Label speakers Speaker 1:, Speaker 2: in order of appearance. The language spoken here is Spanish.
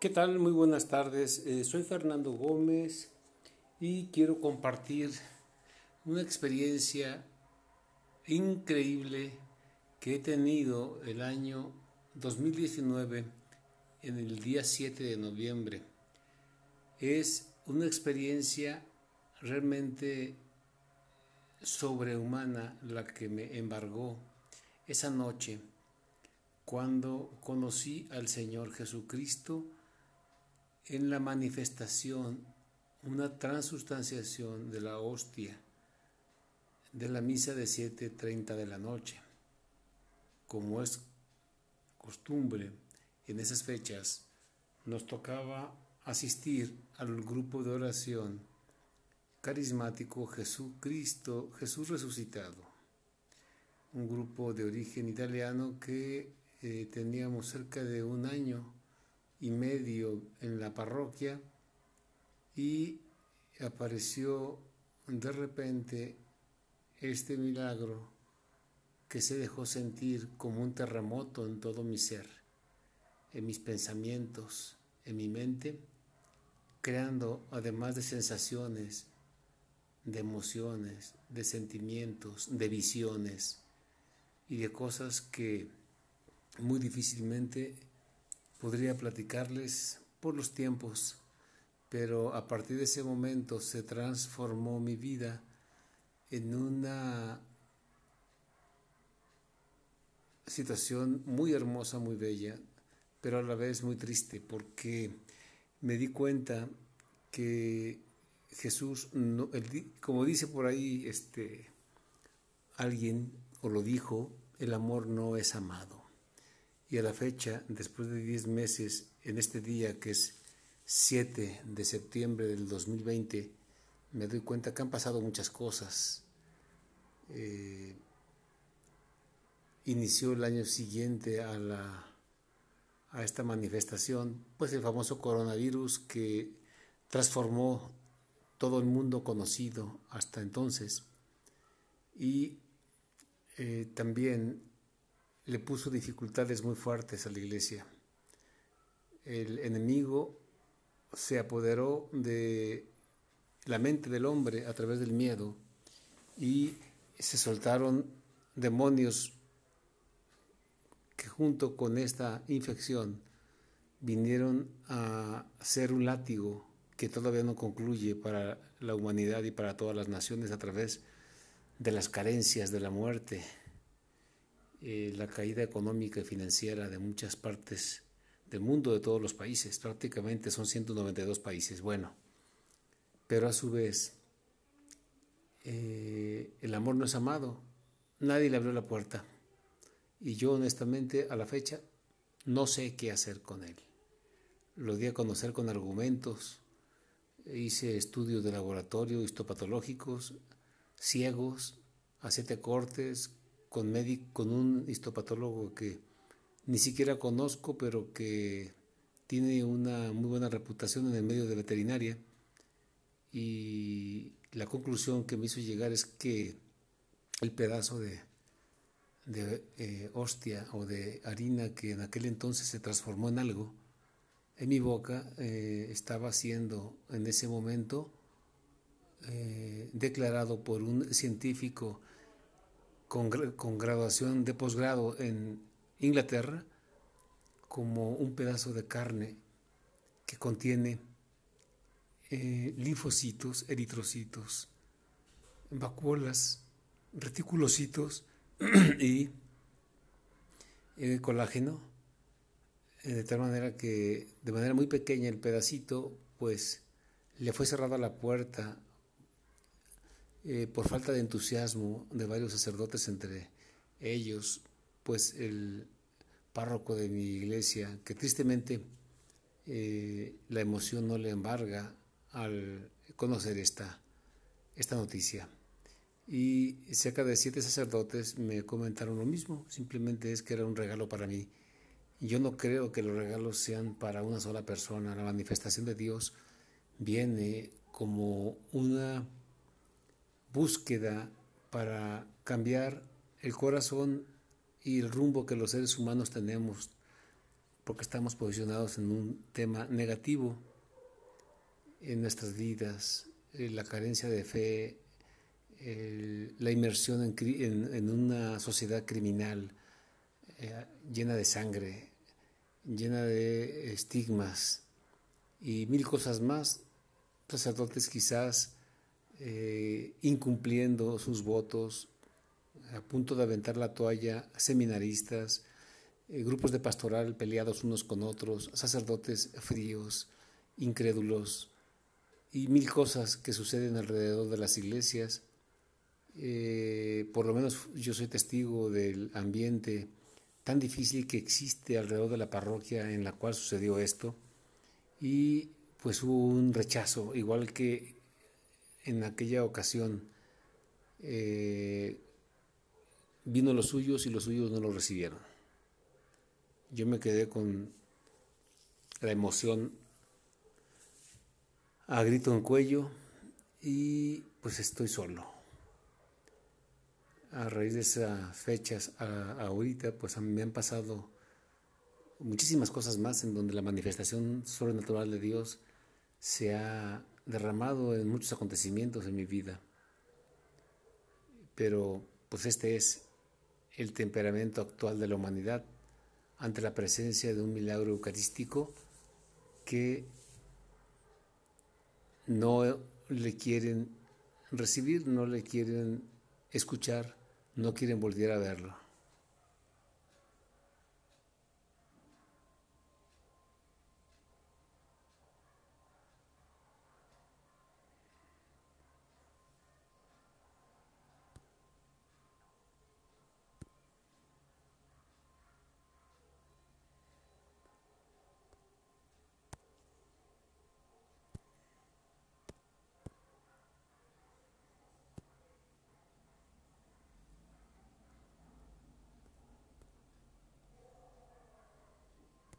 Speaker 1: ¿Qué tal? Muy buenas tardes. Eh, soy Fernando Gómez y quiero compartir una experiencia increíble que he tenido el año 2019 en el día 7 de noviembre. Es una experiencia realmente sobrehumana la que me embargó esa noche cuando conocí al Señor Jesucristo en la manifestación, una transustanciación de la hostia de la misa de 7.30 de la noche. Como es costumbre en esas fechas, nos tocaba asistir al grupo de oración carismático Jesucristo, Jesús resucitado, un grupo de origen italiano que eh, teníamos cerca de un año y medio en la parroquia y apareció de repente este milagro que se dejó sentir como un terremoto en todo mi ser, en mis pensamientos, en mi mente, creando además de sensaciones, de emociones, de sentimientos, de visiones y de cosas que muy difícilmente podría platicarles por los tiempos, pero a partir de ese momento se transformó mi vida en una situación muy hermosa, muy bella, pero a la vez muy triste, porque me di cuenta que Jesús, como dice por ahí este, alguien, o lo dijo, el amor no es amado. Y a la fecha, después de 10 meses, en este día que es 7 de septiembre del 2020, me doy cuenta que han pasado muchas cosas. Eh, inició el año siguiente a, la, a esta manifestación, pues el famoso coronavirus que transformó todo el mundo conocido hasta entonces. Y eh, también le puso dificultades muy fuertes a la iglesia. El enemigo se apoderó de la mente del hombre a través del miedo y se soltaron demonios que junto con esta infección vinieron a ser un látigo que todavía no concluye para la humanidad y para todas las naciones a través de las carencias de la muerte, eh, la caída económica y financiera de muchas partes del mundo, de todos los países, prácticamente son 192 países. Bueno, pero a su vez, eh, el amor no es amado, nadie le abrió la puerta y yo honestamente a la fecha no sé qué hacer con él. Lo di a conocer con argumentos, hice estudios de laboratorio histopatológicos, ciegos, a siete cortes, con, con un histopatólogo que ni siquiera conozco, pero que tiene una muy buena reputación en el medio de veterinaria. Y la conclusión que me hizo llegar es que el pedazo de, de eh, hostia o de harina que en aquel entonces se transformó en algo, en mi boca eh, estaba siendo en ese momento eh, declarado por un científico con, graduación de posgrado en Inglaterra como un pedazo de carne que contiene eh, linfocitos, eritrocitos, vacuolas, reticulocitos y eh, colágeno, eh, de tal manera que de manera muy pequeña el pedacito, pues le fue cerrada la puerta eh, por falta de entusiasmo de varios sacerdotes, entre ellos, pues el párroco de mi iglesia, que tristemente eh, la emoción no le embarga al conocer esta, esta noticia. Y cerca de siete sacerdotes me comentaron lo mismo, simplemente es que era un regalo para mí. Yo no creo que los regalos sean para una sola persona. La manifestación de Dios viene como una búsqueda para cambiar el corazón y el rumbo que los seres humanos tenemos porque estamos posicionados en un tema negativo en nuestras vidas, eh, la carencia de fe, la inmersión en, una sociedad criminal eh, llena de sangre, llena de estigmas y mil cosas más, sacerdotes quizás eh, incumpliendo sus votos, a punto de aventar la toalla, seminaristas, eh, grupos de pastoral peleados unos con otros, sacerdotes fríos, incrédulos y mil cosas que suceden alrededor de las iglesias. Eh, por lo menos yo soy testigo del ambiente tan difícil que existe alrededor de la parroquia en la cual sucedió esto y pues hubo un rechazo, igual que en aquella ocasión eh, vino los suyos y los suyos no lo recibieron yo me quedé con la emoción a grito en cuello y pues estoy solo. A raíz de esas fechas a, ahorita pues a mí me han pasado muchísimas cosas más en donde la manifestación sobrenatural de Dios se ha derramado en muchos acontecimientos en mi vida. Pero pues este es el temperamento actual de la humanidad ante la presencia de un milagro eucarístico que no le quieren recibir, no le quieren escuchar, no quieren volver a verlo.